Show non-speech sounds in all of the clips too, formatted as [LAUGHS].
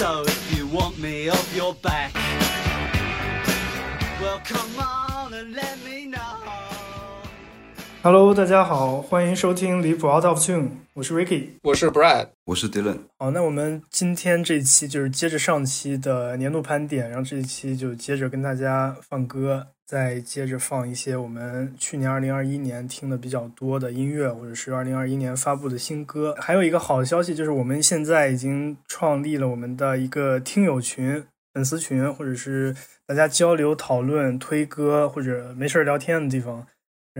So if you want me off your back, well come on and let me know. Hello，大家好，欢迎收听离谱 Out of Tune，我是 Ricky。我是 Brad，我是 Dylan，好，那我们今天这一期就是接着上期的年度盘点，然后这一期就接着跟大家放歌，再接着放一些我们去年二零二一年听的比较多的音乐，或者是二零二一年发布的新歌。还有一个好消息就是，我们现在已经创立了我们的一个听友群、粉丝群，或者是大家交流讨论、推歌或者没事儿聊天的地方。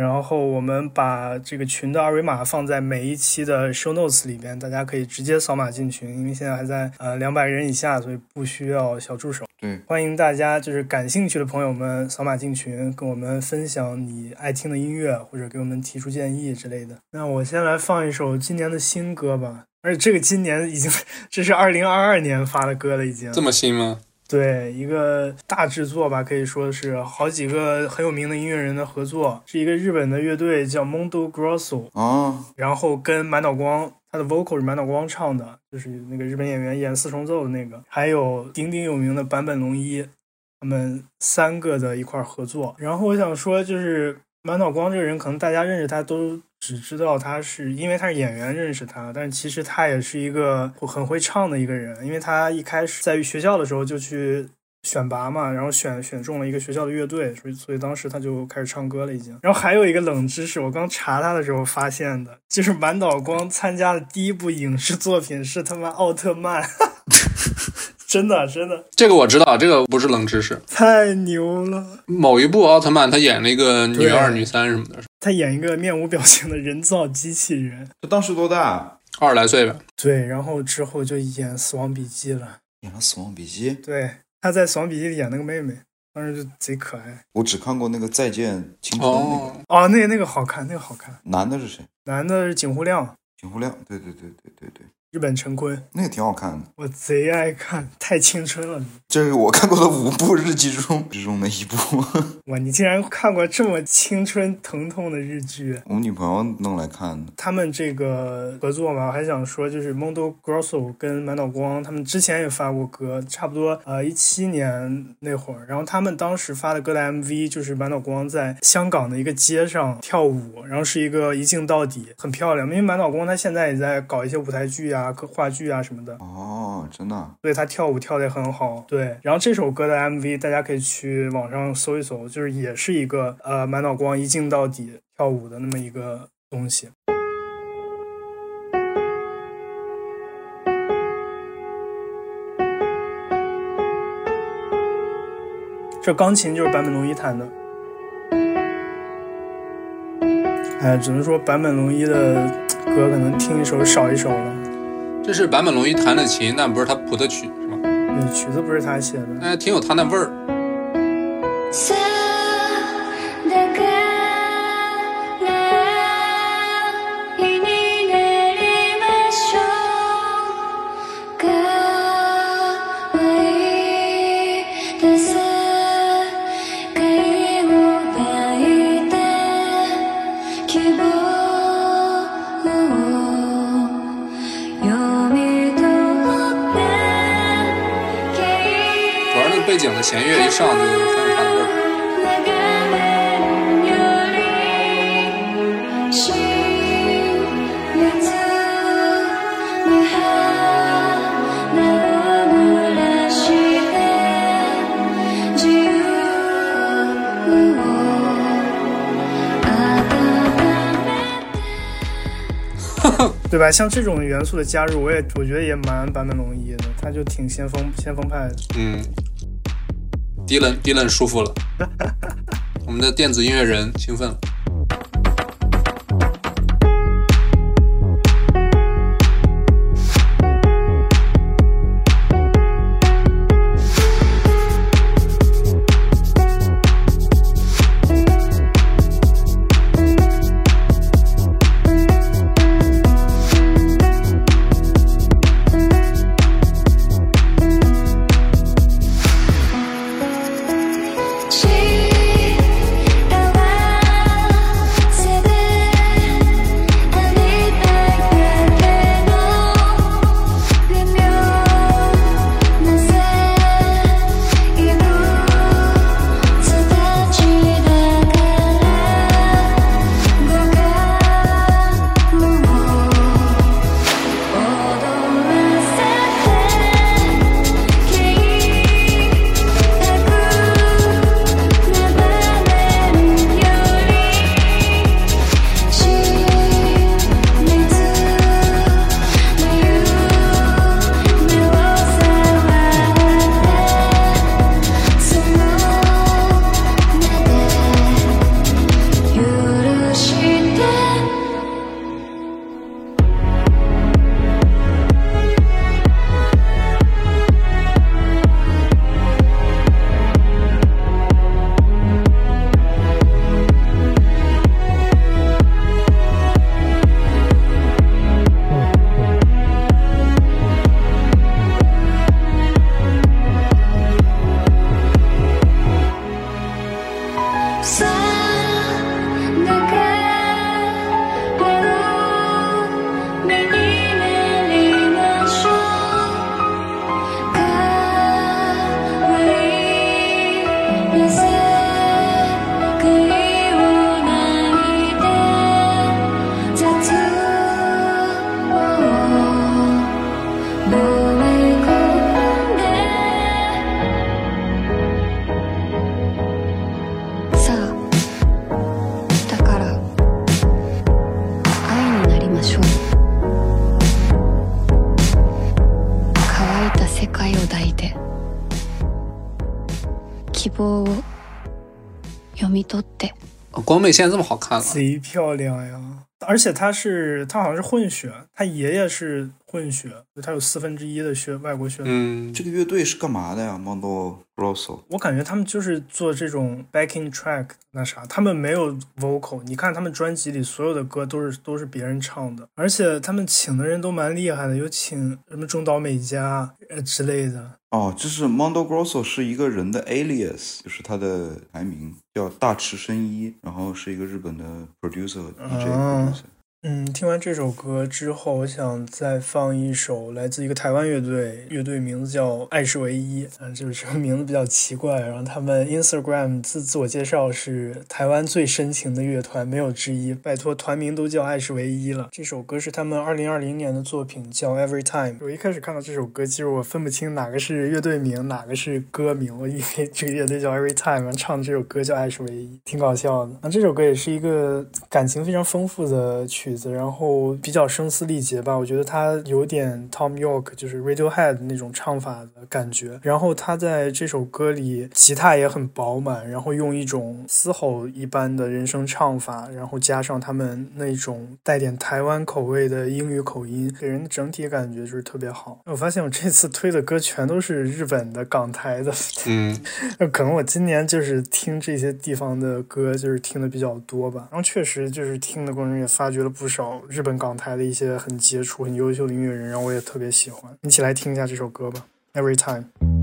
然后我们把这个群的二维码放在每一期的 show notes 里边，大家可以直接扫码进群，因为现在还在呃两百人以下，所以不需要小助手。对，欢迎大家就是感兴趣的朋友们扫码进群，跟我们分享你爱听的音乐，或者给我们提出建议之类的。那我先来放一首今年的新歌吧，而且这个今年已经 [LAUGHS] 这是二零二二年发的歌了，已经这么新吗？对，一个大制作吧，可以说是好几个很有名的音乐人的合作，是一个日本的乐队叫 Mondo Grosso，啊，然后跟满岛光，他的 vocal 是满岛光唱的，就是那个日本演员演四重奏的那个，还有鼎鼎有名的坂本龙一，他们三个的一块儿合作。然后我想说，就是满岛光这个人，可能大家认识他都只知道他是因为他是演员认识他，但是其实他也是一个很会唱的一个人，因为他一开始在学校的时候就去。选拔嘛，然后选选中了一个学校的乐队，所以所以当时他就开始唱歌了已经。然后还有一个冷知识，我刚查他的时候发现的，就是满岛光参加的第一部影视作品是他妈奥特曼，[LAUGHS] 真的真的这个我知道，这个不是冷知识。太牛了！某一部奥特曼，他演了一个女二、女三什么的，他演一个面无表情的人造机器人，他当时多大？二十来岁吧。对，然后之后就演《死亡笔记》了。演了《死亡笔记》，对，他在《死亡笔记》里演那个妹妹，当时就贼可爱。我只看过那个《再见青春》那哦个，，哦，那个那个好看，那个好看。男的是谁？男的是景户亮，景户亮，对对对对对对，日本陈坤，那个挺好看的。我贼爱看，太青春了。这是我看过的五部日剧中之中的一部。[LAUGHS] 哇，你竟然看过这么青春疼痛的日剧？我女朋友弄来看的。他们这个合作嘛，我还想说，就是 Mondo Grosso 跟满岛光，他们之前也发过歌，差不多呃一七年那会儿，然后他们当时发的歌的 MV 就是满岛光在香港的一个街上跳舞，然后是一个一镜到底，很漂亮。因为满岛光他现在也在搞一些舞台剧啊、歌话剧啊什么的，哦，真的啊，所以他跳舞跳得也很好。对，然后这首歌的 MV 大家可以去网上搜一搜，就是也是一个呃满脑光一镜到底跳舞的那么一个东西。这钢琴就是坂本龙一弹的，哎，只能说坂本龙一的歌可能听一首少一首了。这是坂本龙一弹的琴，但不是他谱的曲，是吗？对，曲子不是他写的。哎，挺有他那味儿。的弦乐一上就很有他的味儿。流れるより新月に花を濡らして自由を温め对吧？像这种元素的加入，我也我觉得也蛮坂本龙一的，他就挺先锋先锋派的。嗯， 迪伦迪伦舒服了，我们的电子音乐人兴奋了。ましょう乾いた世界を抱いて希望を読み取って。光美现在这么好看了。贼漂亮呀！而且他是他好像是混血，他爷爷是混血，他有四分之一的血外国血统。嗯，这个乐队是干嘛的呀？Mondo Grosso 我感觉他们就是做这种 backing track 那啥，他们没有 vocal。你看他们专辑里所有的歌都是都是别人唱的，而且他们请的人都蛮厉害的，有请什么中岛美嘉呃之类的。哦，就是 Mondo Grosso 是一个人的 alias，就是他的排名叫大池伸一，然后是一个日本的 producer 和 DJ。嗯，听完这首歌之后，我想再放一首来自一个台湾乐队，乐队名字叫爱是唯一，嗯，就是这个名字比较奇怪。然后他们 Instagram 自自我介绍是台湾最深情的乐团，没有之一。拜托，团名都叫爱是唯一了。这首歌是他们二零二零年的作品，叫 Every Time。我一开始看到这首歌，其实我分不清哪个是乐队名，哪个是歌名，我以为这个乐队叫 Every Time，唱的这首歌叫爱是唯一，挺搞笑的。那这首歌也是一个感情非常丰富的曲子，然后比较声嘶力竭吧，我觉得他有点 Tom York 就是 Radiohead 那种唱法的感觉。然后他在这首歌里吉他也很饱满，然后用一种嘶吼一般的人声唱法，然后加上他们那种带点台湾口味的英语口音，给人的整体感觉就是特别好。我发现我这次推的歌全都是日本的、港台的，嗯，[LAUGHS] 可能我今年就是听这些地方的歌，就是听的比较多吧。然后确实就是听的过程中也发觉了不少日本港台的一些很杰出、很优秀的音乐人，让我也特别喜欢。一起来听一下这首歌吧，Every Time。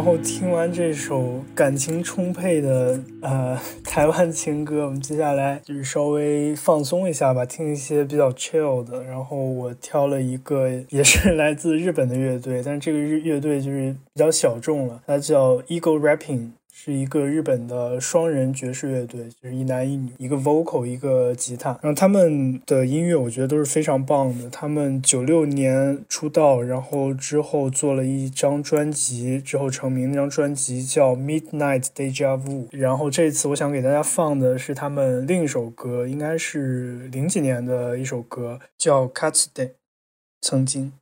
然后听完这首感情充沛的呃台湾情歌，我们接下来就是稍微放松一下吧，听一些比较 chill 的。然后我挑了一个也是来自日本的乐队，但是这个日乐队就是比较小众了，它叫 Eagle Rapping。是一个日本的双人爵士乐队，就是一男一女，一个 vocal，一个吉他。然后他们的音乐我觉得都是非常棒的。他们九六年出道，然后之后做了一张专辑，之后成名。那张专辑叫《Midnight Deja Vu》。然后这次我想给大家放的是他们另一首歌，应该是零几年的一首歌，叫《Cat's Day》，曾经。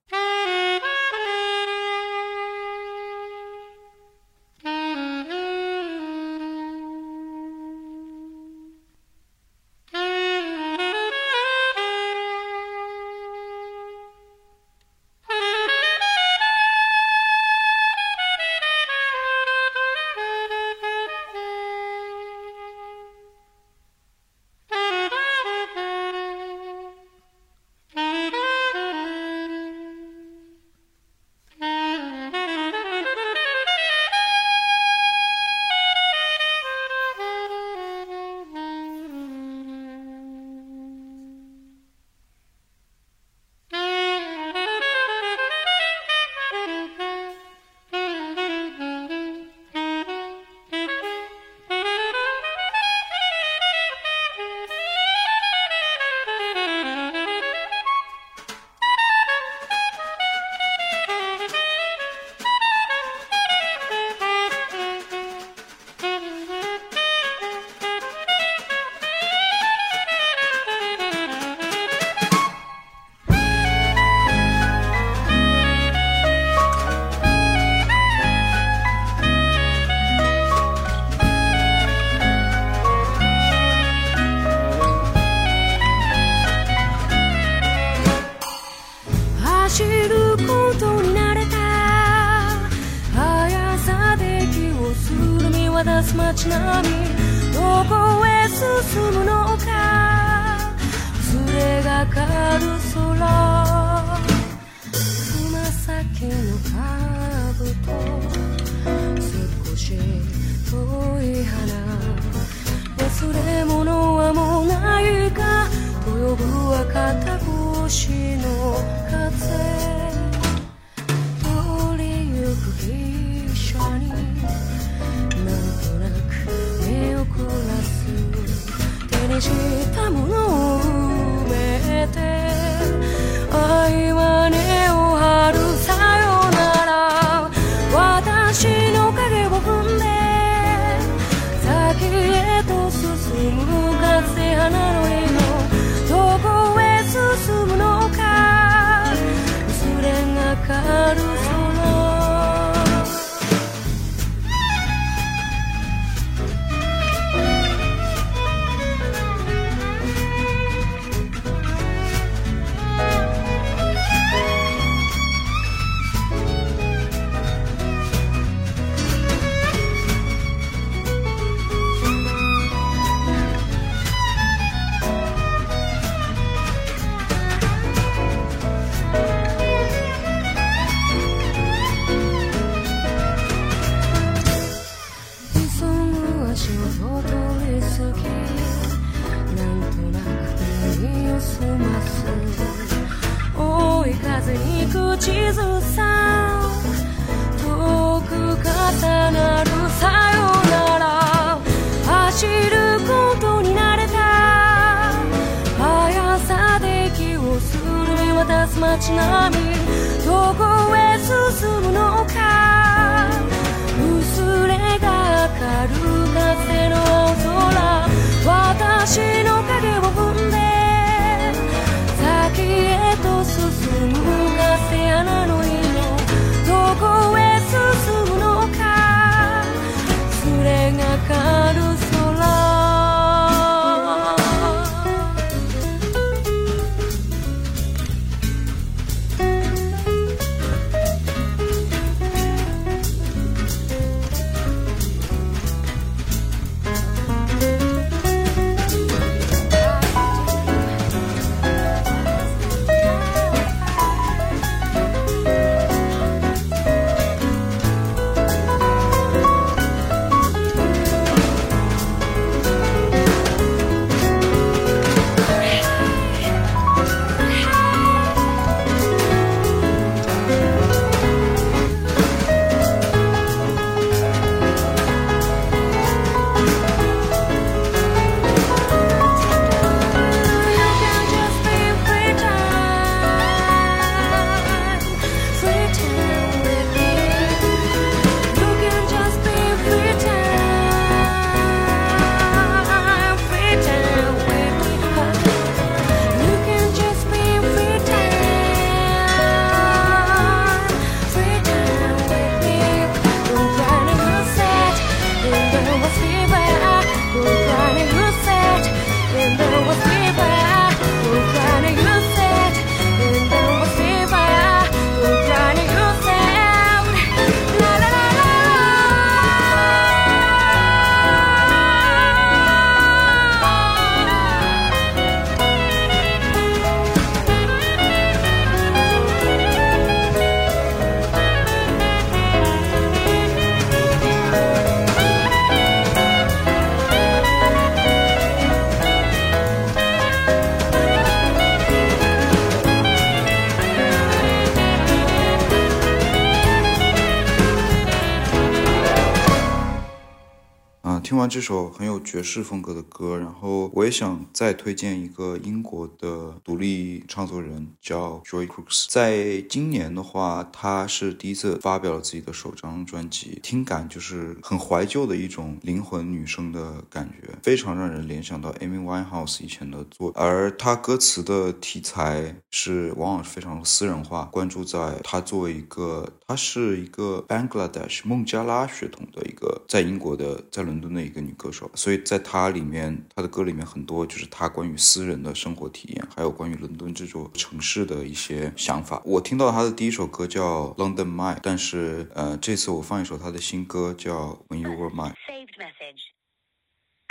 这首很有爵士风格的歌，然后我也想再推荐一个英国的独立创作人，叫 Joy Crooks。在今年的话，他是第一次发表了自己的首张专辑，听感就是很怀旧的一种灵魂女生的感觉，非常让人联想到 Amy Winehouse 以前的作。而他歌词的题材是往往是非常私人化，关注在他作为一个，他是一个 Bangladesh 孟加拉血统的一个在英国的在伦敦的一个女歌手，所以在她里面，她的歌里面很多就是他关于私人的生活体验，还有关于伦敦这座城市的一些想法。我听到他的第一首歌叫《London Mine》，但是呃，这次我放一首他的新歌叫《When You Were Mine》。Saved message.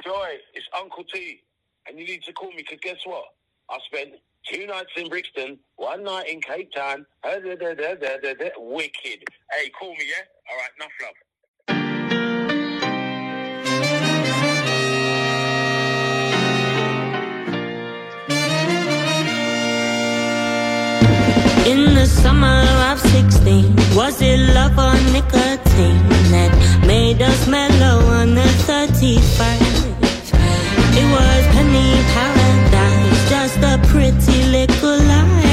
Joy, it's Uncle T, and you need to call me because guess what? I spent two nights in Brixton, one night in Cape Town. uh. Wicked. Hey, call me, yeah? All right, enough love. summer of 16 Was it love or nicotine that made us mellow on the 31st? It was penny paradise, just a pretty little lie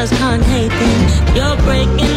just can't hate them. You're breaking.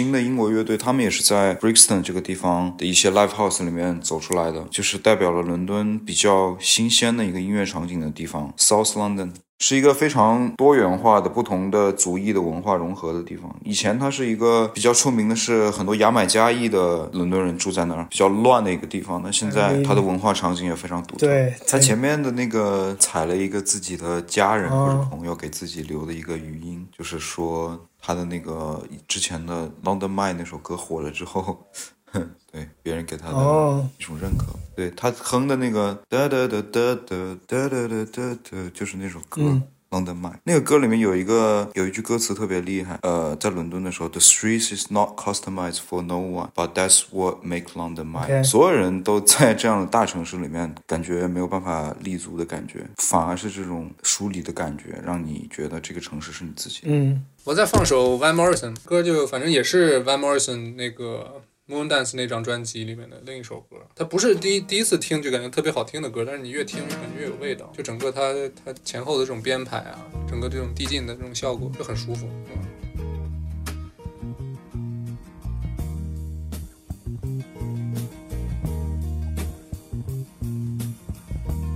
新的英国乐队，他们也是在 Brixton 这个地方的一些 live house 里面走出来的，就是代表了伦敦比较新鲜的一个音乐场景的地方，South London。是一个非常多元化的、不同的族裔的文化融合的地方。以前它是一个比较出名的是很多牙买加裔的伦敦人住在那儿，比较乱的一个地方。那现在它的文化场景也非常独特。对它前面的那个踩了一个自己的家人哦或者朋友给自己留的一个语音，就是说他的那个之前的《London Mine》那首歌火了之后，[LAUGHS] 哼，对别人给他的哦一种认可。对他哼的那个哒哒哒哒哒哒哒哒哒哒，就是那首歌。嗯 London Mine 那个歌里面有一个有一句歌词特别厉害，呃，在伦敦的时候，The streets is not customized for no one, but that's what make London mine。所有人都在这样的大城市里面，感觉没有办法立足的感觉，反而是这种疏离的感觉，让你觉得这个城市是你自己的。嗯，我再放首 Van Morrison 歌，就反正也是 Van Morrison 那个 Moondance 那张专辑里面的另一首歌。它不是第一第一次听就感觉特别好听的歌，但是你越听就感觉越有味道。就整个它它前后的这种编排啊，整个这种递进的这种效果就很舒服。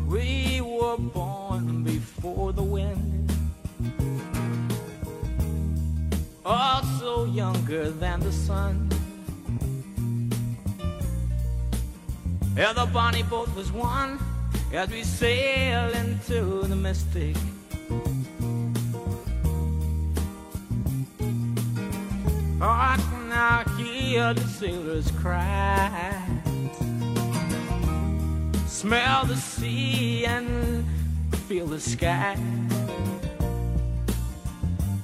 We were born before the wind. Also younger than the sun. Yeah, the bonnie boat was one as we sail into the mystic. Oh, I can now hear the sailors cry smell the sea and feel the sky.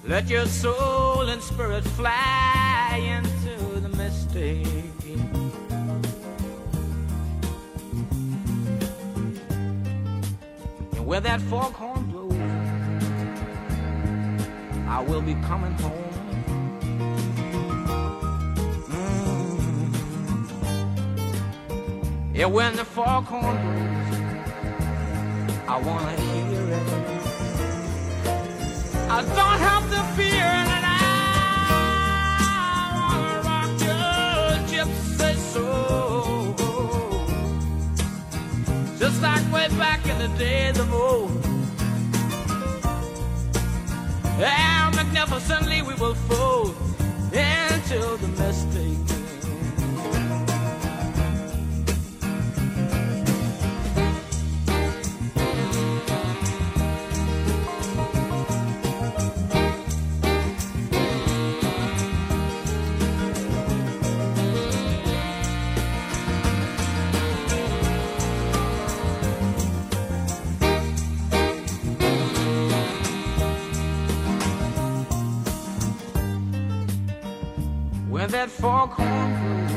Let your soul and spirit fly into the mystic. Where that foghorn blows, I will be coming home. Mm. Yeah, when the foghorn blows, I wanna hear it. I don't have to fear and I wanna rock your gypsy like way back in the days of old. And magnificently we will fold into foghorn blue,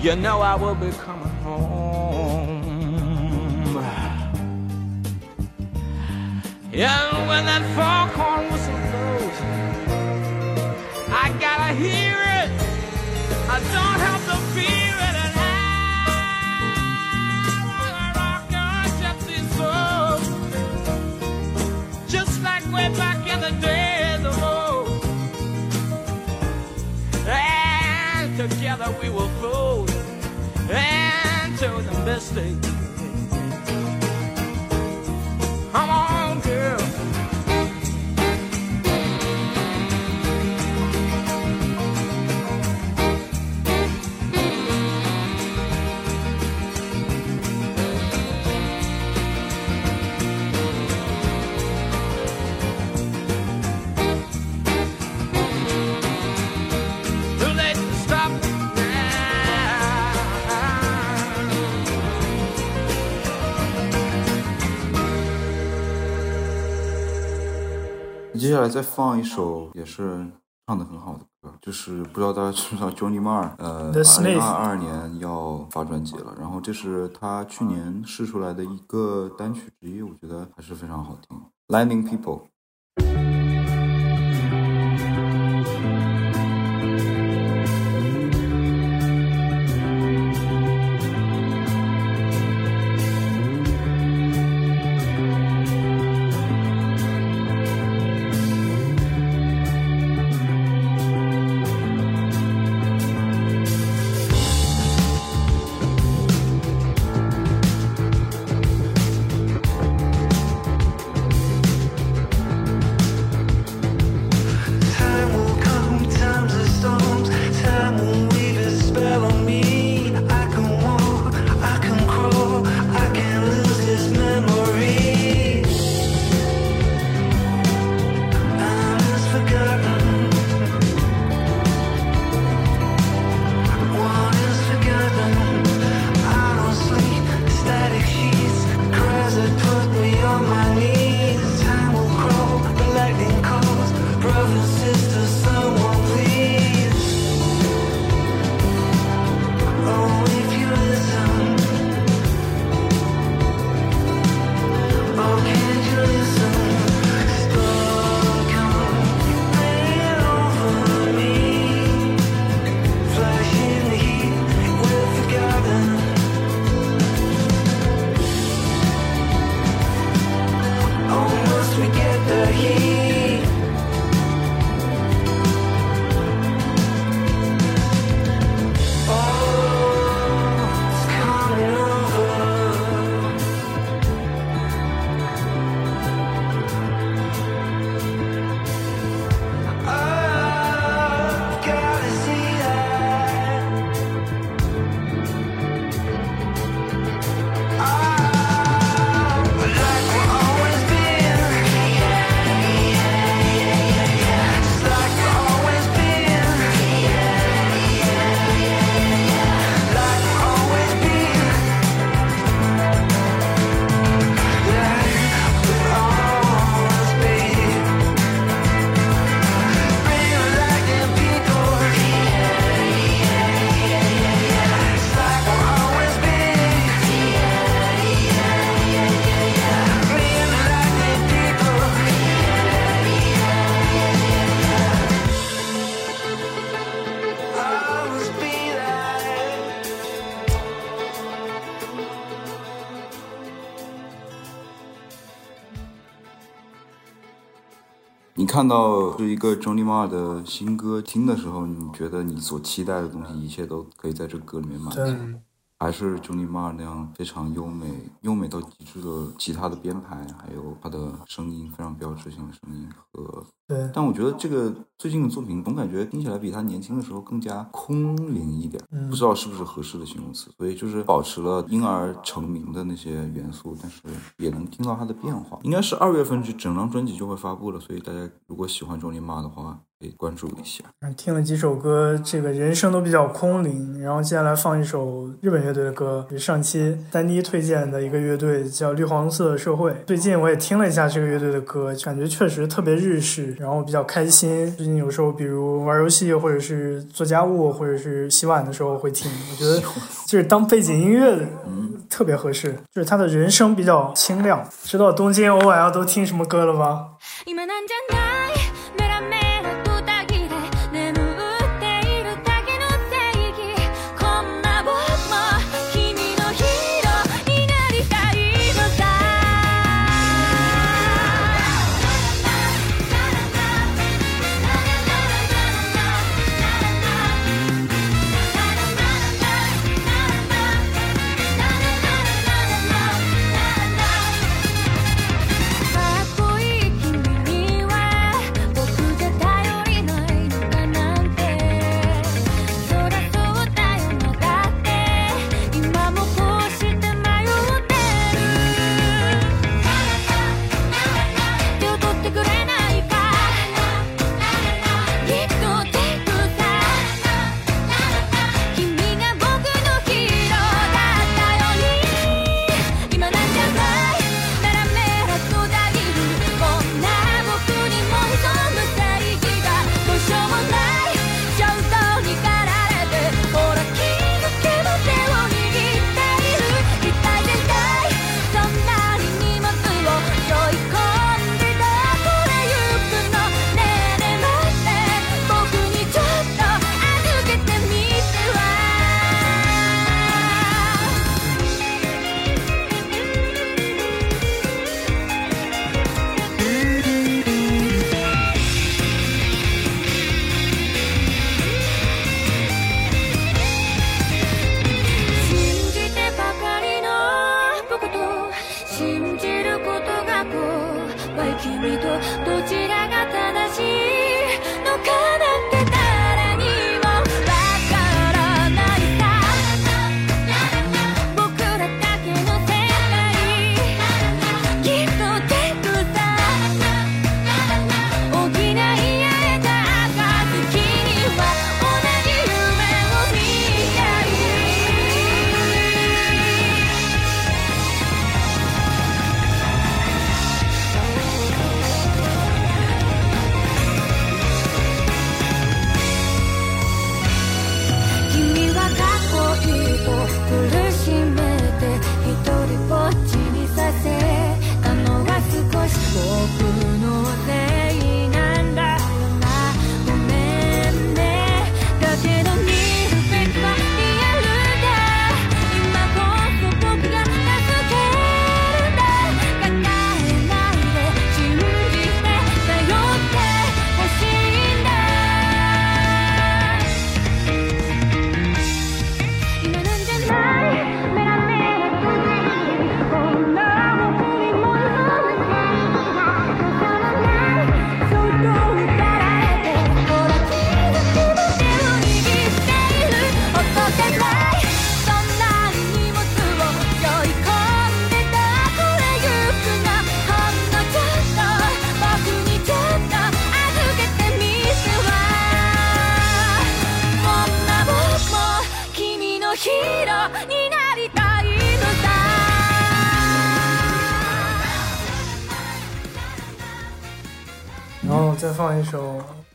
you know I will be coming home. And when that foghorn whistle blows, I gotta hear it. I don't have 接下来再放一首也是唱的很好的歌，就是不知道大家知不知道 Johnny Marr，呃二零二二年要发专辑了，然后这是他去年试出来的一个单曲之一，我觉得还是非常好听。Lightning People。看到是一个 Johnny Marr 的新歌，听的时候，你觉得你所期待的东西，一切都可以在这歌里面满足。还是 Johnny Marr 那样非常优美、优美到极致的吉他的编排，还有他的声音非常标志性的声音歌。对，但我觉得这个最近的作品，总感觉听起来比他年轻的时候更加空灵一点，不知道是不是合适的形容词。所以就是保持了婴儿成名的那些元素，但是也能听到他的变化。应该是二月份就整张专辑就会发布了，所以大家如果喜欢周林妈的话，可以关注一下。听了几首歌，这个人生都比较空灵。然后接下来放一首日本乐队的歌，上期丹妮推荐的一个乐队叫绿黄色社会。最近我也听了一下这个乐队的歌，感觉确实特别日日式，然后比较开心。最近有时候，比如玩游戏，或者是做家务，或者是洗碗的时候会听。我觉得就是当背景音乐，特别合适。就是他的人声比较清亮。知道东京 OL 都听什么歌了吗？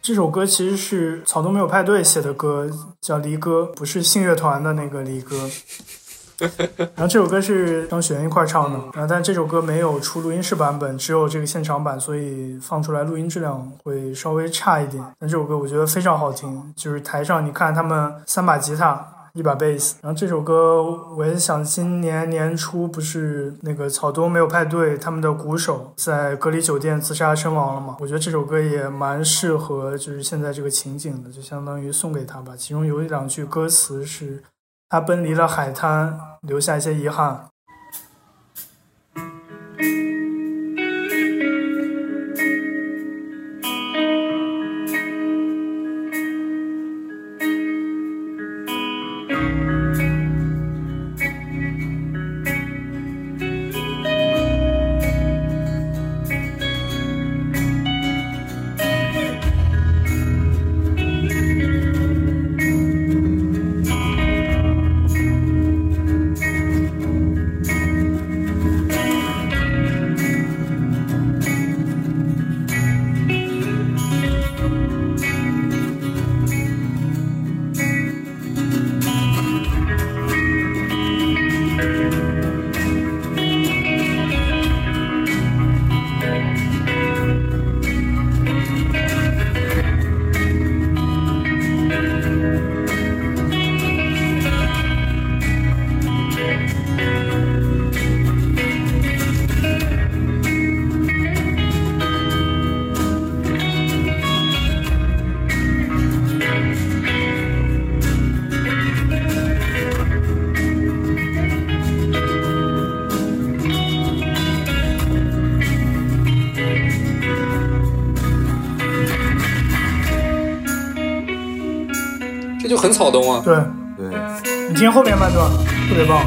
这首歌其实是草东没有派对写的歌，叫《离歌》，不是信乐团的那个《离歌》。[LAUGHS] 然后这首歌是张悬一块唱的，然后但这首歌没有出录音室版本，只有这个现场版，所以放出来录音质量会稍微差一点。但这首歌我觉得非常好听，就是台上你看他们三把吉他，一把贝斯。然后这首歌我也想今年年初不是那个草东没有派对他们的鼓手在隔离酒店自杀身亡了嘛？我觉得这首歌也蛮适合就是现在这个情景的就相当于送给他吧。其中有一两句歌词是他奔离了海滩留下一些遗憾。草东啊。对对，你听后面半段，特别棒。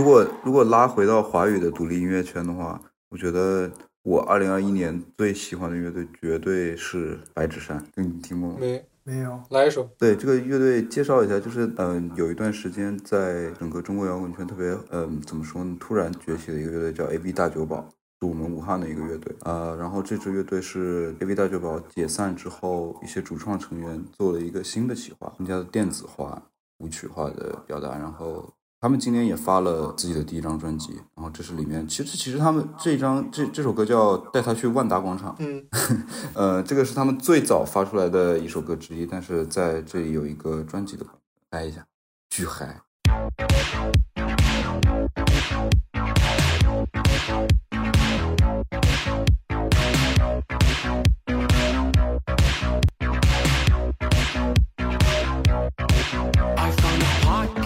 如果如果拉回到华语的独立音乐圈的话，我觉得我二零二一年最喜欢的乐队绝对是白纸山，就你听过吗？没没有，来一首，对这个乐队介绍一下，就是嗯、有一段时间在整个中国摇滚圈特别嗯、怎么说呢，突然崛起的一个乐队叫 A B 大酒保，是我们武汉的一个乐队。呃，然后这支乐队是 A B 大酒保解散之后，一些主创成员做了一个新的企划，更加的电子化、舞曲化的表达，然后。他们今年也发了自己的第一张专辑，然后这是里面，其实其实他们这张这这首歌叫《带他去万达广场》，嗯，[LAUGHS] 呃，这个是他们最早发出来的一首歌之一，但是在这里有一个专辑的来一下，巨嗨。I found a parking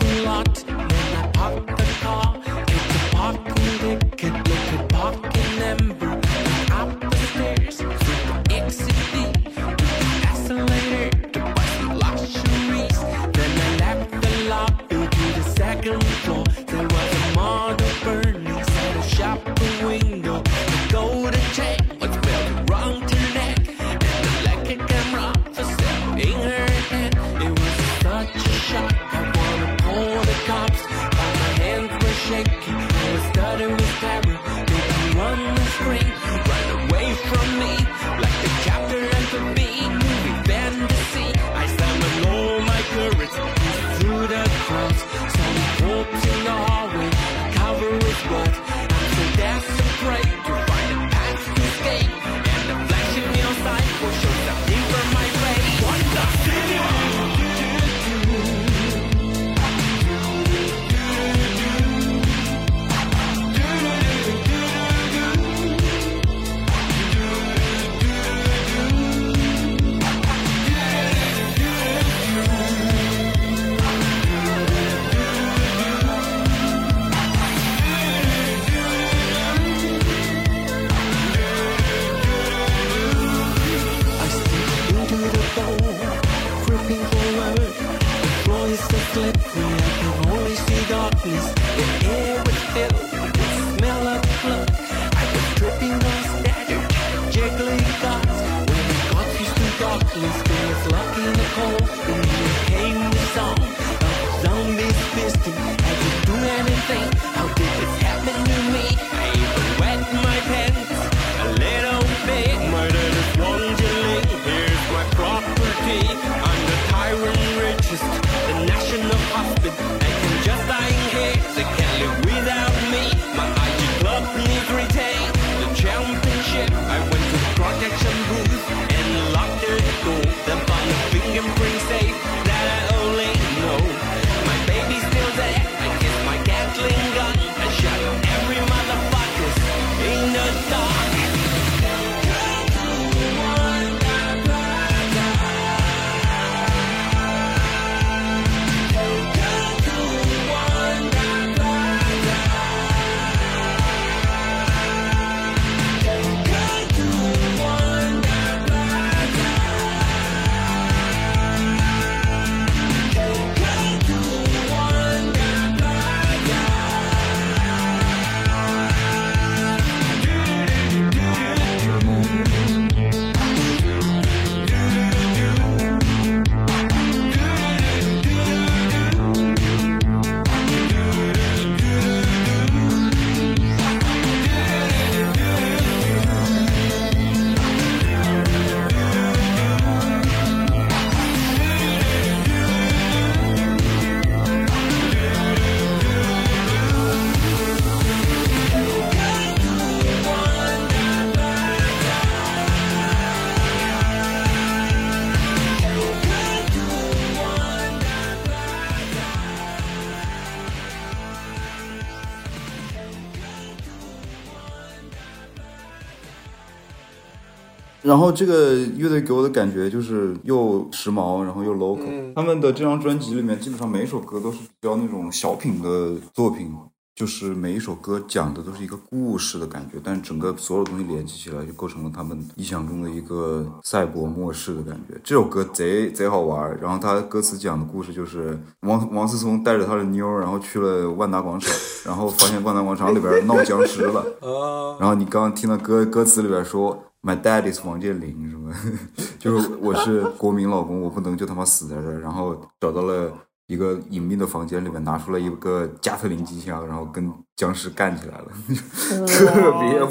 然后这个乐队给我的感觉就是又时髦，然后又 local。嗯他们的这张专辑里面，基本上每一首歌都是比较那种小品的作品，就是每一首歌讲的都是一个故事的感觉，但整个所有东西联系起来，就构成了他们意想中的一个赛博末世的感觉。这首歌贼贼好玩，然后他歌词讲的故事就是王 [LAUGHS] 王思聪带着他的妞儿，然后去了万达广场，然后发现万达广场里边闹僵尸了。啊，[LAUGHS] 然后你刚刚听到歌歌词里边说 “My dad is 王健林”什么，[LAUGHS] 就是我是国民老公，我不能就他妈死在这儿。然后找到了一个隐秘的房间里面，拿出了一个加特林机枪，然后跟僵尸干起来了，[LAUGHS] 特别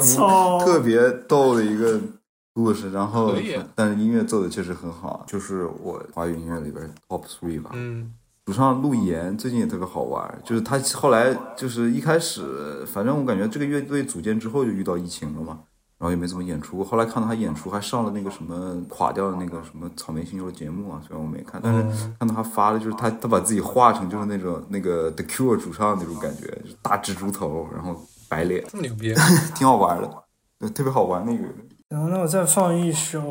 特别逗的一个故事。然后但是音乐做的确实很好，就是我华语音乐里边 top three 吧。嗯，主唱陆岩最近也特别好玩，就是他后来就是一开始，反正我感觉这个乐队组建之后就遇到疫情了嘛，然后也没怎么演出过。后来看到他演出，还上了那个什么垮掉的那个什么草莓星球的节目啊，虽然我没看，但是看到他发的就是他他把自己画成就是那种那个 The Cure 主唱那种感觉，就是大蜘蛛头，然后白脸，这么牛逼，[LAUGHS] 挺好玩的，对，特别好玩那个。然后那我再放一首，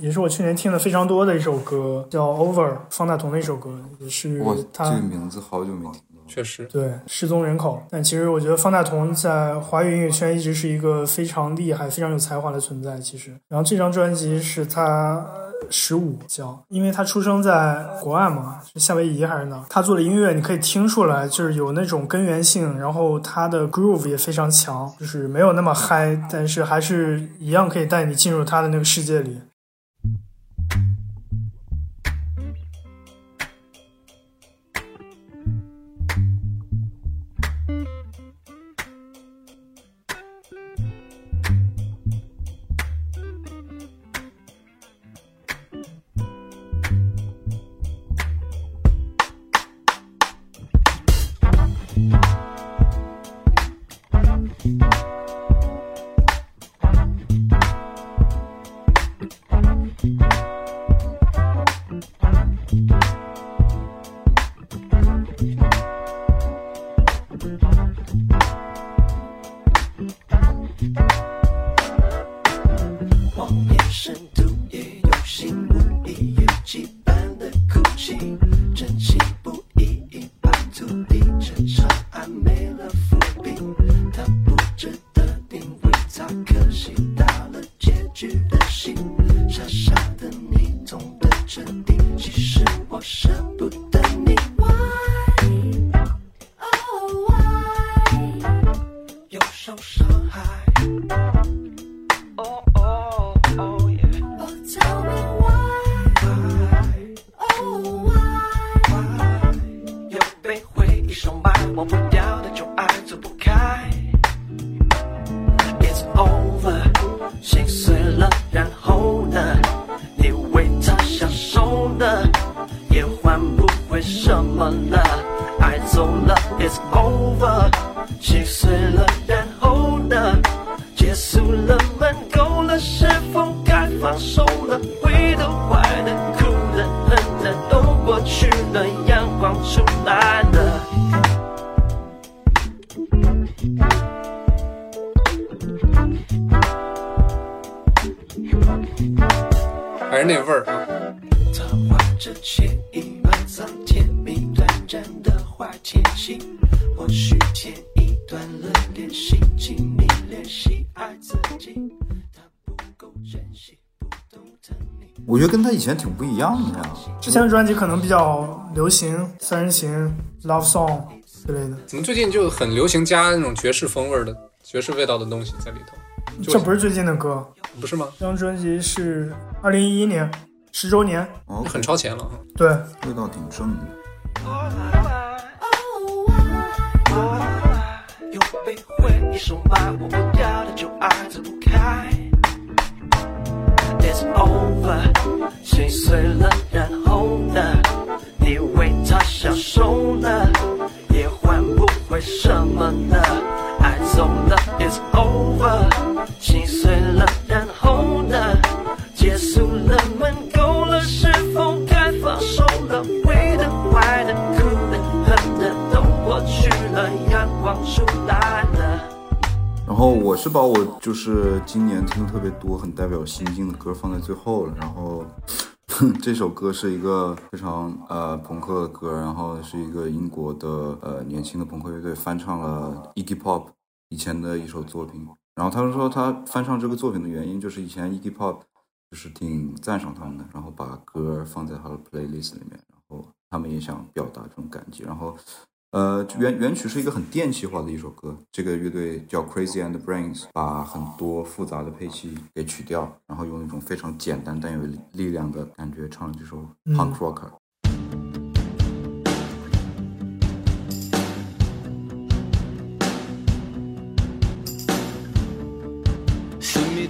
也是我去年听的非常多的一首歌，叫《Over》，方大同的一首歌，也是哇，这个名字好久没听到。确实，对失踪人口。但其实我觉得方大同在华语音乐圈一直是一个非常厉害、非常有才华的存在。其实，然后这张专辑是他十五叫，因为他出生在国外嘛，是夏威夷还是哪？他做的音乐你可以听出来，就是有那种根源性，然后他的 groove 也非常强，就是没有那么嗨，但是还是一样可以带你进入他的那个世界里。不一样的呀。之前的专辑可能比较流行，三人行、love song 之类的。怎么最近就很流行加那种爵士风味儿的爵士味道的东西在里头？这不是最近的歌，不是吗？这张专辑是二零一一年十周年。哦，很超前了啊。对，味道挺正的。又被回忆收买，忘不掉的旧爱走不开。碎了，然后呢？你为他享受了，也换不回什么了。爱走了，It's over，心碎了，然后呢？结束了，门够了，是否该放手了？会的、坏的、哭的、恨的都过去了，阳光出来了。然后我是把我就是今年听的特别多、很代表心境的歌放在最后了。然后 [LAUGHS] 这首歌是一个非常呃朋克的歌，然后是一个英国的呃年轻的朋克乐队翻唱了 Iggy Pop 以前的一首作品。然后他们说他翻唱这个作品的原因就是以前 Iggy Pop 就是挺赞赏他们的，然后把歌放在他的 playlist 里面，然后他们也想表达这种感激。然后呃，原原曲是一个很电气化的一首歌，这个乐队叫 Crazy and Brains，把很多复杂的配器给取掉，然后用一种非常简单但有力力量的感觉唱了这首 Punk Rocker。See me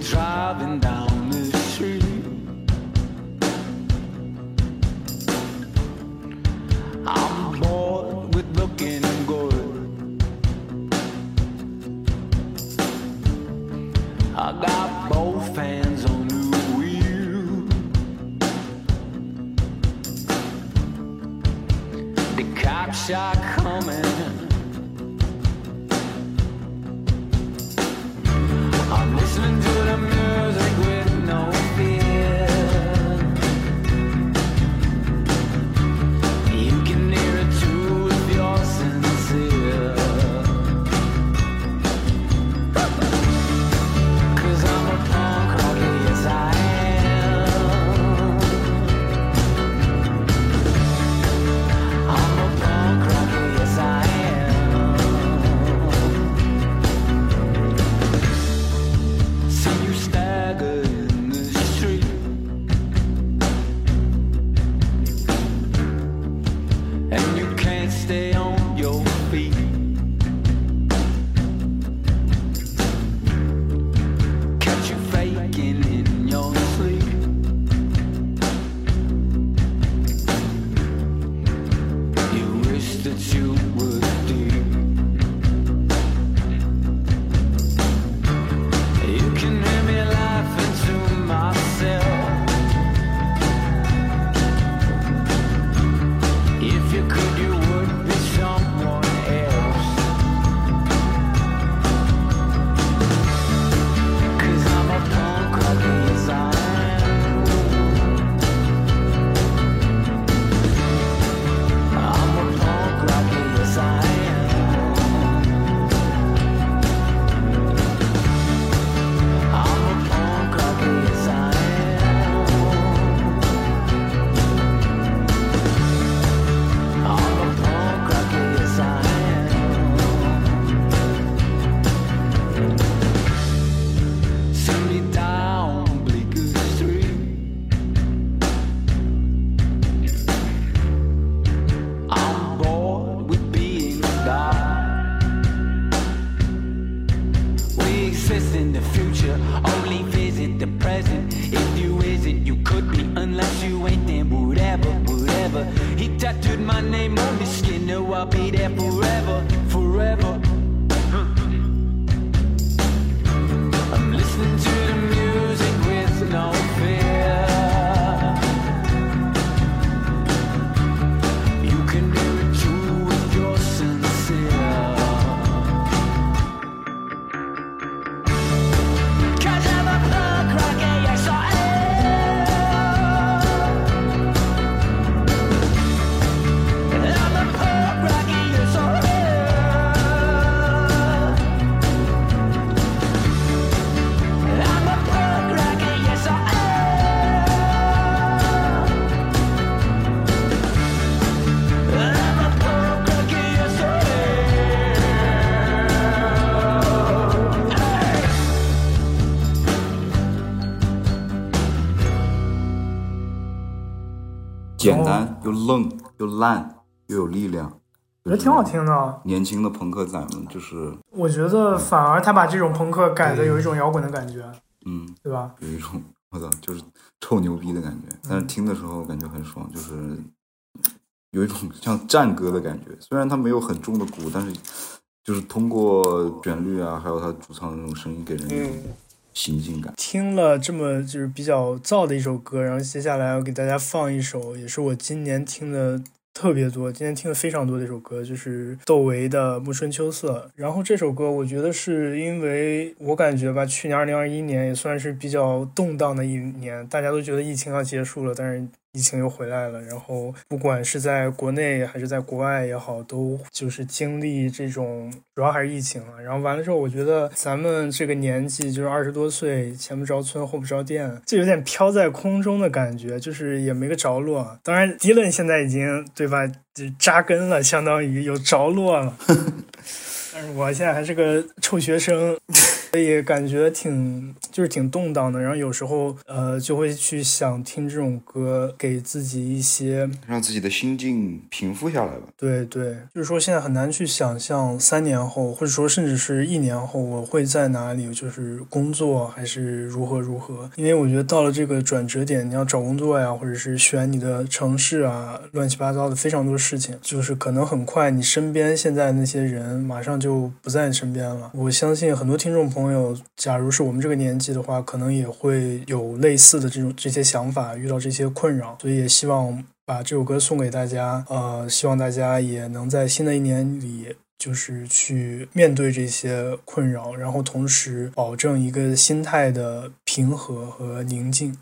又愣又烂又有力量，我觉得挺好听的。年轻的朋克仔们就是我觉得反而他把这种朋克改的有一种摇滚的感觉，嗯，对吧？有一种我操，就是臭牛逼的感觉。但是听的时候感觉很爽，就是有一种 [LAUGHS] 像战歌的感觉。虽然它没有很重的鼓，但是就是通过旋律啊，还有他主唱的那种声音，给人一种心境感。听了这么就是比较燥的一首歌，然后接下来我给大家放一首，也是我今年听的特别多，今年听的非常多的一首歌，就是窦唯的《暮春秋色》。然后这首歌，我觉得是因为我感觉吧，去年二零二一年也算是比较动荡的一年，大家都觉得疫情要结束了，但是疫情又回来了。然后不管是在国内还是在国外也好，都就是经历这种，主要还是疫情啊。然后完了之后，我觉得咱们这个年纪就是二十多岁，前不着村后不着店，就有点飘在空中的感觉，就是也没个着落。当然，迪伦现在已经对吧，就扎根了，相当于有着落了。[LAUGHS] 但是我现在还是个臭学生，所以感觉挺就是挺动荡的。然后有时候呃就会去想听这种歌，给自己一些让自己的心境平复下来吧。对对，就是说现在很难去想象三年后，或者说甚至是一年后，我会在哪里，就是工作还是如何如何。因为我觉得到了这个转折点，你要找工作呀，或者是选你的城市啊，乱七八糟的非常多事情，就是可能很快你身边现在那些人马上就不在你身边了。我相信很多听众朋朋友，假如是我们这个年纪的话，可能也会有类似的这种这些想法，遇到这些困扰，所以也希望把这首歌送给大家。呃，希望大家也能在新的一年里。就是去面对这些困扰，然后同时保证一个心态的平和和宁静。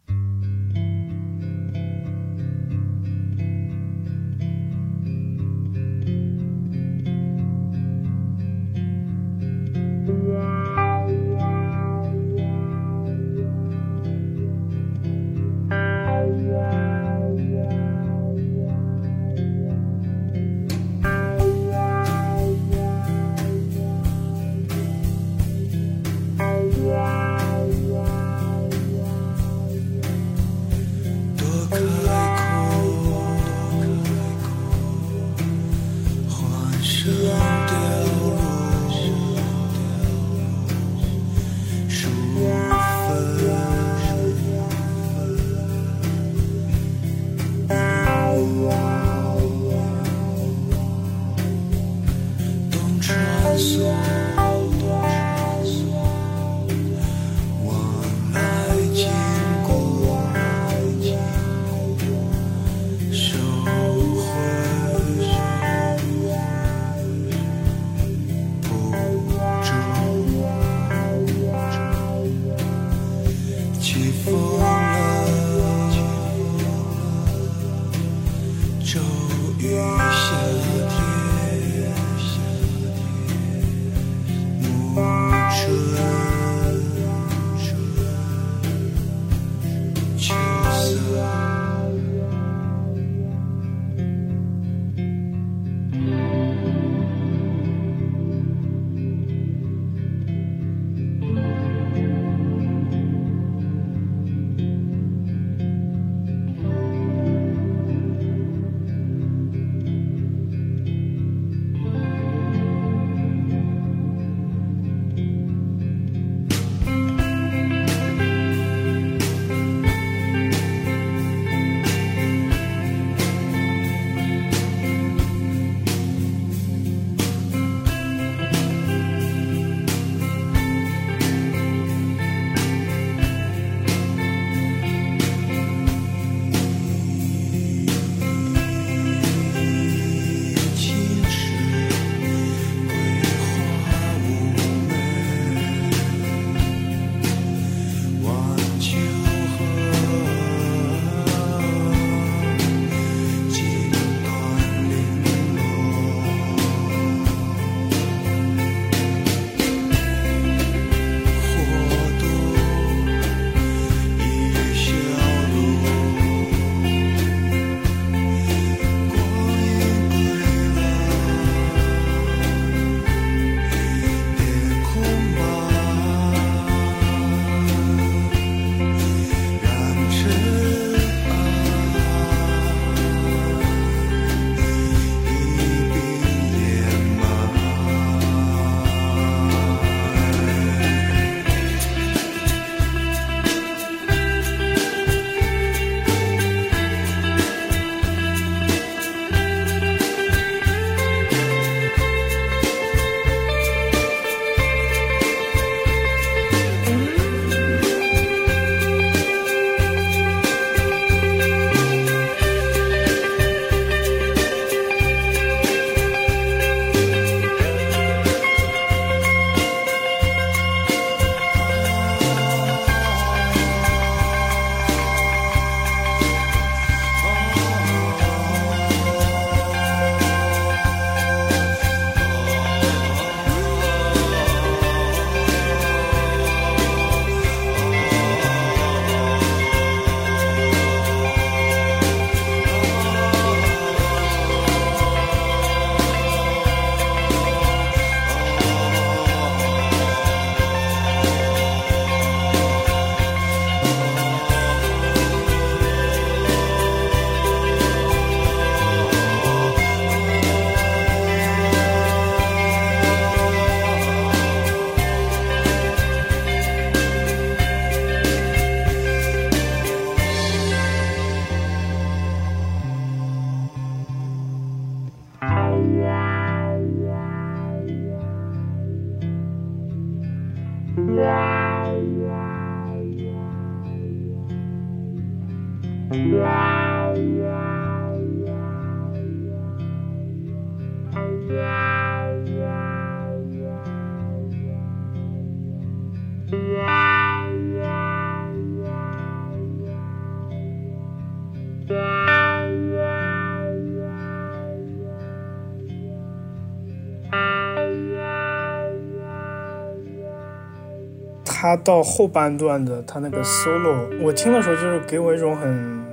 他到后半段的他那个 solo，我听的时候就是给我一种很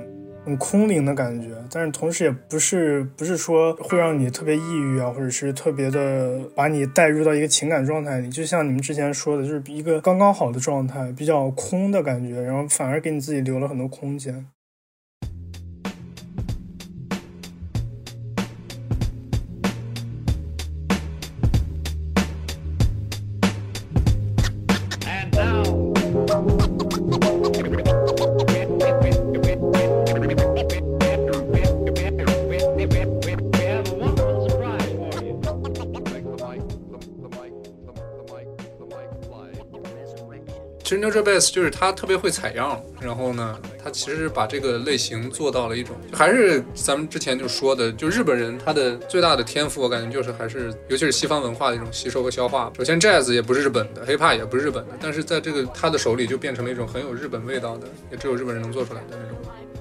很空灵的感觉，但是同时也不是不是说会让你特别抑郁啊，或者是特别的把你带入到一个情感状态里，就像你们之前说的，就是一个刚刚好的状态，比较空的感觉，然后反而给你自己留了很多空间。其实 Neutral Bass 就是他特别会采样，然后呢，他其实把这个类型做到了一种，还是咱们之前就说的，就日本人他的最大的天赋，我感觉就是还是，尤其是西方文化的一种吸收和消化。首先，Jazz 也不是日本的，Hip-Hop 也不是日本的，但是在这个他的手里就变成了一种很有日本味道的，也只有日本人能做出来的那种。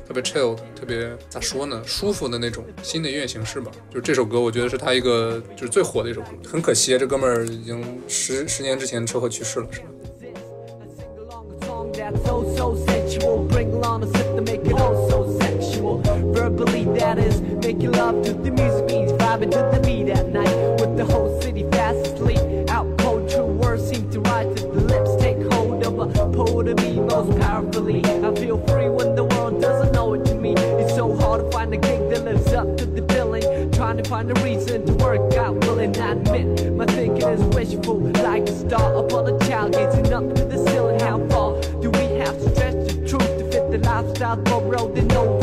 特别 chill，特别咋说呢，舒服的那种新的音乐形式吧。就这首歌，我觉得是他一个就是最火的一首歌。很可惜，这哥们儿已经十十年之前车祸去世了，是吧？Song that's so so sensual. Bring along a sip to make it all so sexual. Verbally, that is making love to the music means vibing to the beat at night. With the whole city fast asleep. Out cold, true words seem to rise to the lips. Take hold of a poet of me most powerfully. I feel free when the world doesn't know it to me. It's so hard to find a gig that lives up to the billing. Trying to find a reason to work out, willing I admit my thinking is wishful. Like a star upon a child gazing up to the ceiling. How far hostile, but bro, they no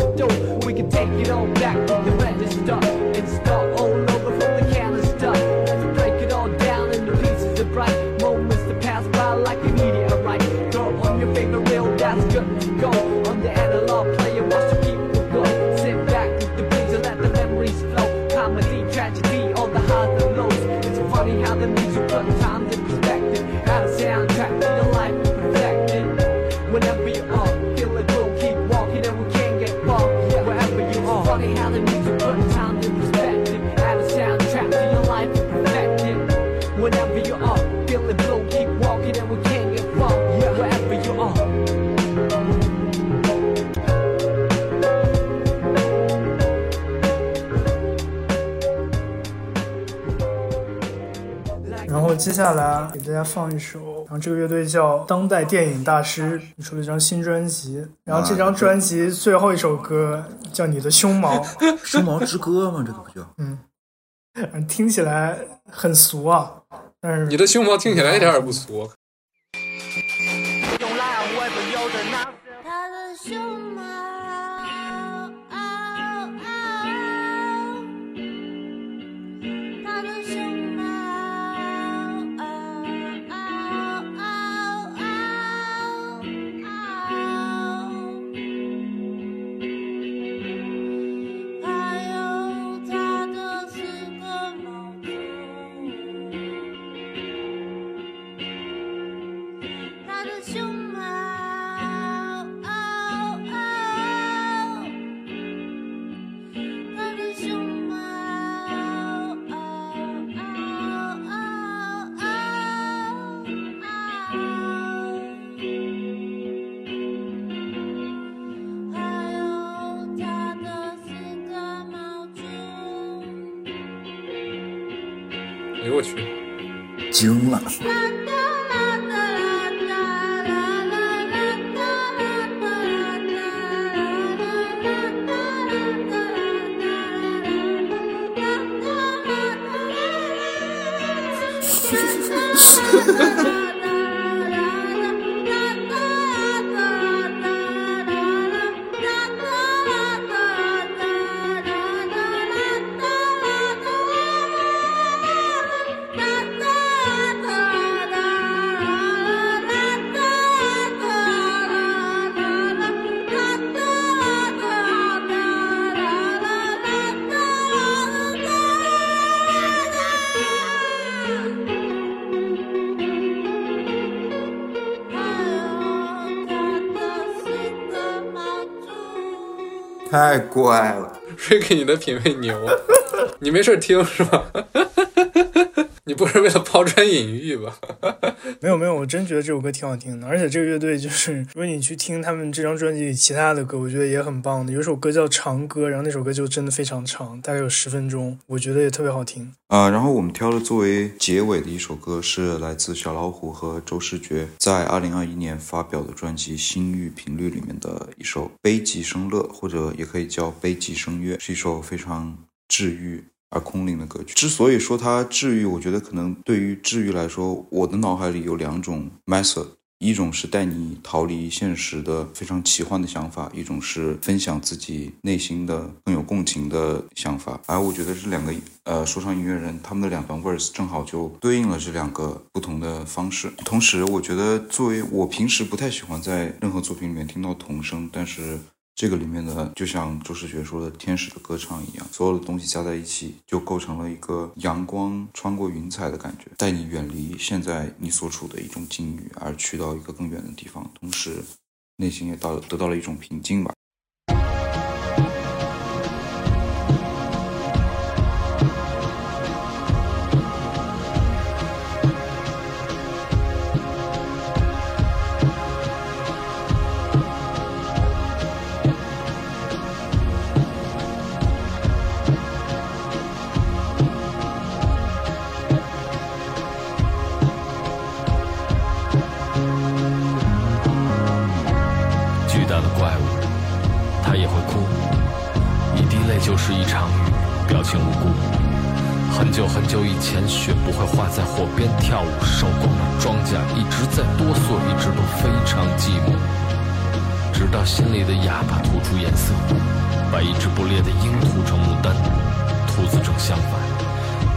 接下来给大家放一首，然后这个乐队叫当代电影大师出了一张新专辑，然后这张专辑最后一首歌叫《你的胸毛》，胸毛之歌吗，这个不叫。嗯，听起来很俗啊，但是你的胸毛听起来一点也不俗。惊了。太怪了。Ricky，你的品味牛，[LAUGHS] 你没事听是吧？[LAUGHS] 你不是为了抛砖引玉吧？没有没有，我真觉得这首歌挺好听的，而且这个乐队就是，如果你去听他们这张专辑里其他的歌，我觉得也很棒的。有首歌叫《长歌》，然后那首歌就真的非常长，大概有十分钟，我觉得也特别好听。啊、然后我们挑的作为结尾的一首歌是来自小老虎和周世觉在二零二一年发表的专辑《心域频率》里面的一首《悲极生乐》，或者也可以叫《悲极生乐》，是一首非常治愈而空灵的歌曲。之所以说它治愈，我觉得可能对于治愈来说，我的脑海里有两种 method。一种是带你逃离现实的非常奇幻的想法，一种是分享自己内心的更有共情的想法。而我觉得这两个呃说唱音乐人他们的两段 verse 正好就对应了这两个不同的方式。同时，我觉得作为我平时不太喜欢在任何作品里面听到童声，但是这个里面的就像周世学说的天使的歌唱一样，所有的东西加在一起，就构成了一个阳光穿过云彩的感觉，带你远离现在你所处的一种境遇，而去到一个更远的地方，同时内心也到得到了一种平静吧。久很久以前，雪不会化在火边跳舞，收光了庄稼，一直在哆嗦，一直都非常寂寞。直到心里的哑巴吐出颜色，把一只不列的鹰涂成牡丹。兔子正相反，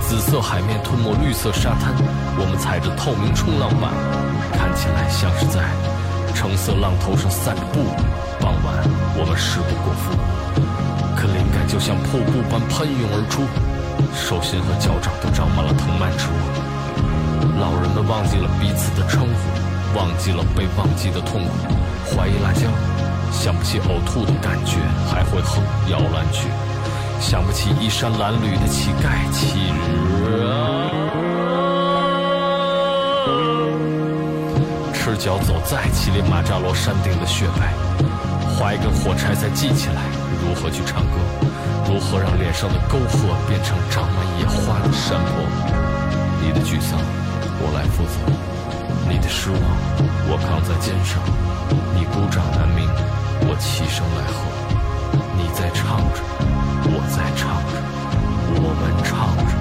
紫色海面吞没绿色沙滩，我们踩着透明冲浪板，看起来像是在橙色浪头上散步。傍晚，我们事不过腹，可灵感就像瀑布般喷涌而出，手心和脚掌都长满了藤蔓植物。老人们忘记了彼此的称呼，忘记了被忘记的痛苦，怀疑辣椒，想不起呕吐的感觉，还会哼摇篮曲，想不起衣衫褴褛的乞丐，乞日。赤脚走在乞力马扎罗山顶的雪白，划一根火柴再记起来如何去唱歌，如何让脸上的沟壑变成长满野花的山坡。你的沮丧，我来负责；你的失望，我扛在肩上；你孤掌难鸣，我齐声来和。你在唱着，我在唱着，我们唱着，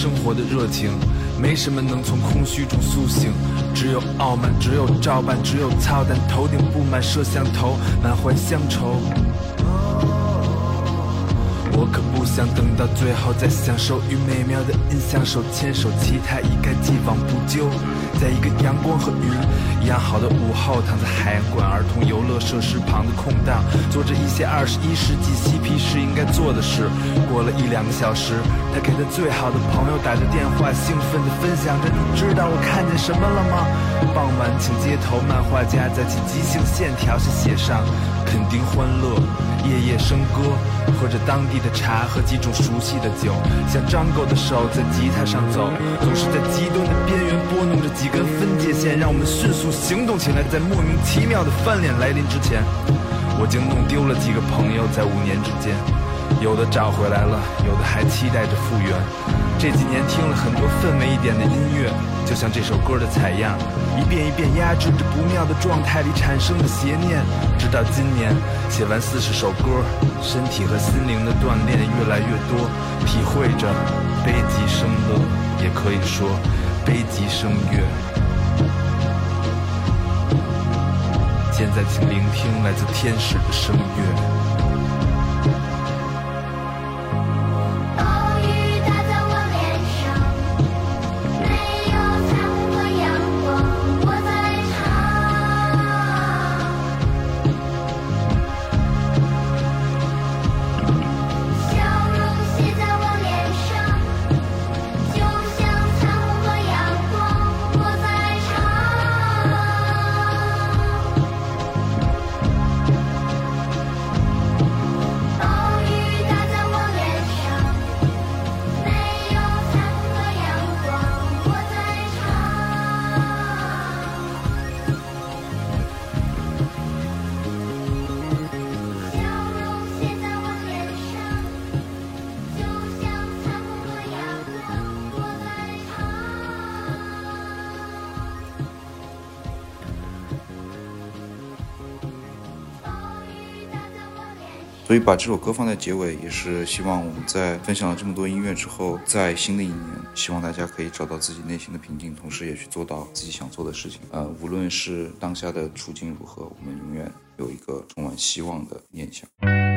生活的热情。没什么能从空虚中苏醒，只有傲慢，只有照办，只有操蛋。头顶布满摄像头，满怀乡愁。我可不想等到最后再享受与美妙的音响手牵手，期待一概既往不咎。在一个阳光和雨一样好的午后，躺在海洋馆儿童游乐设施旁的空档，做着一些二十一世纪嬉皮士应该做的事。过了一两个小时，他给他最好的朋友打着电话，兴奋地分享着：“你知道我看见什么了吗？”傍晚，请街头漫画家在其即兴线条上写上“肯定欢乐”。夜夜笙歌，喝着当地的茶和几种熟悉的酒，像张狗的手在吉他上走，总是在极端的边缘拨弄着几根分界线，让我们迅速行动起来。在莫名其妙的翻脸来临之前，我竟弄丢了几个朋友，在五年之间，有的找回来了，有的还期待着复原。这几年听了很多氛围一点的音乐，就像这首歌的采样，一遍一遍压制着不妙的状态里产生的邪念，直到今年写完四十首歌，身体和心灵的锻炼越来越多，体会着悲极生乐，也可以说悲极生乐。现在，请聆听来自天使的声乐。所以把这首歌放在结尾，也是希望我们在分享了这么多音乐之后，在新的一年，希望大家可以找到自己内心的平静，同时也去做到自己想做的事情。呃，无论是当下的处境如何，我们永远有一个充满希望的念想。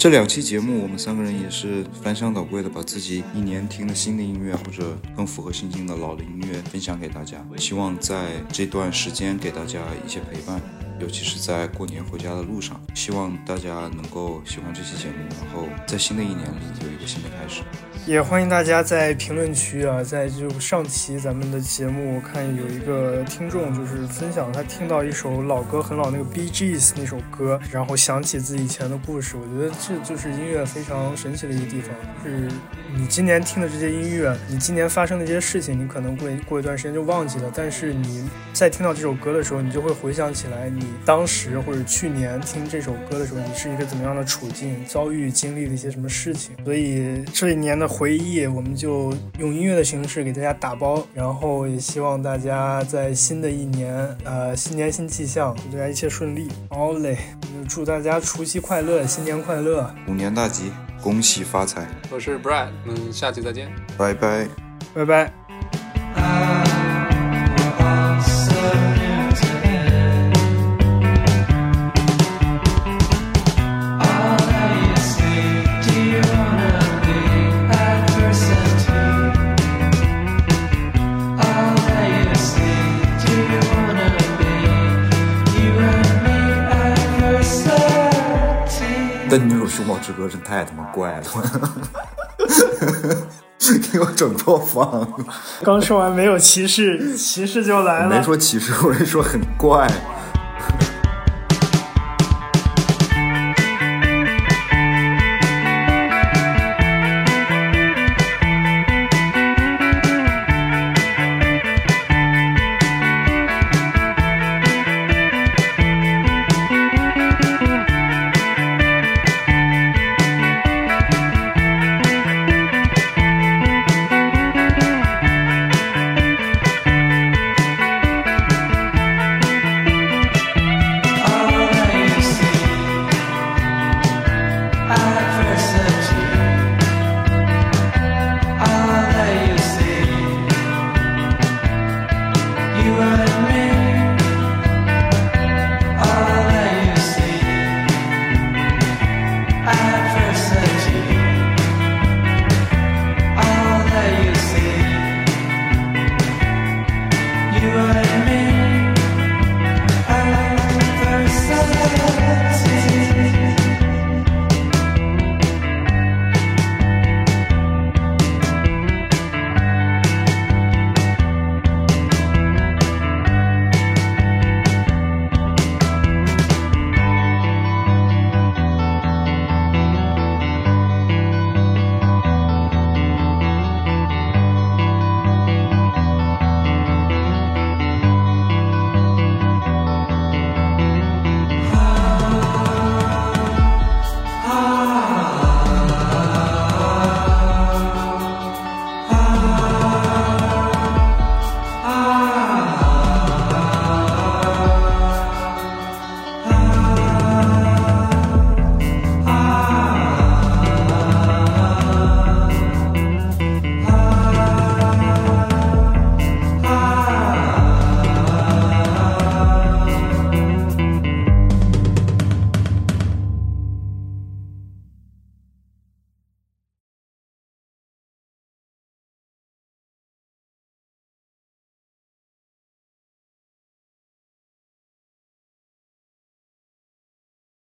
这两期节目，我们三个人也是翻箱倒柜的，把自己一年听的新的音乐或者更符合心境的老的音乐分享给大家。希望在这段时间给大家一些陪伴，尤其是在过年回家的路上。希望大家能够喜欢这期节目，然后在新的一年里有一个新的开始。也欢迎大家在评论区啊，在就上期咱们的节目，我看有一个听众就是分享他听到一首老歌很老那个 B G S 那首歌，然后想起自己以前的故事。我觉得这就是音乐非常神奇的一个地方，是你今年听的这些音乐，你今年发生的这些事情，你可能会过一段时间就忘记了，但是你在听到这首歌的时候，你就会回想起来你当时或者去年听这首歌的时候，你是一个怎么样的处境，遭遇经历了一些什么事情。所以这一年的回忆，我们就用音乐的形式给大家打包，然后也希望大家在新的一年，呃，新年新气象，祝大家一切顺利。好嘞，就祝大家除夕快乐，新年快乐，虎年大吉，恭喜发财，我是 Brad，我们下期再见。拜拜。拜拜。但你那首《熊猫之歌》真太他妈怪了，给我整破防。刚说完没有歧视，歧视就来了。没说歧视，我是说很怪。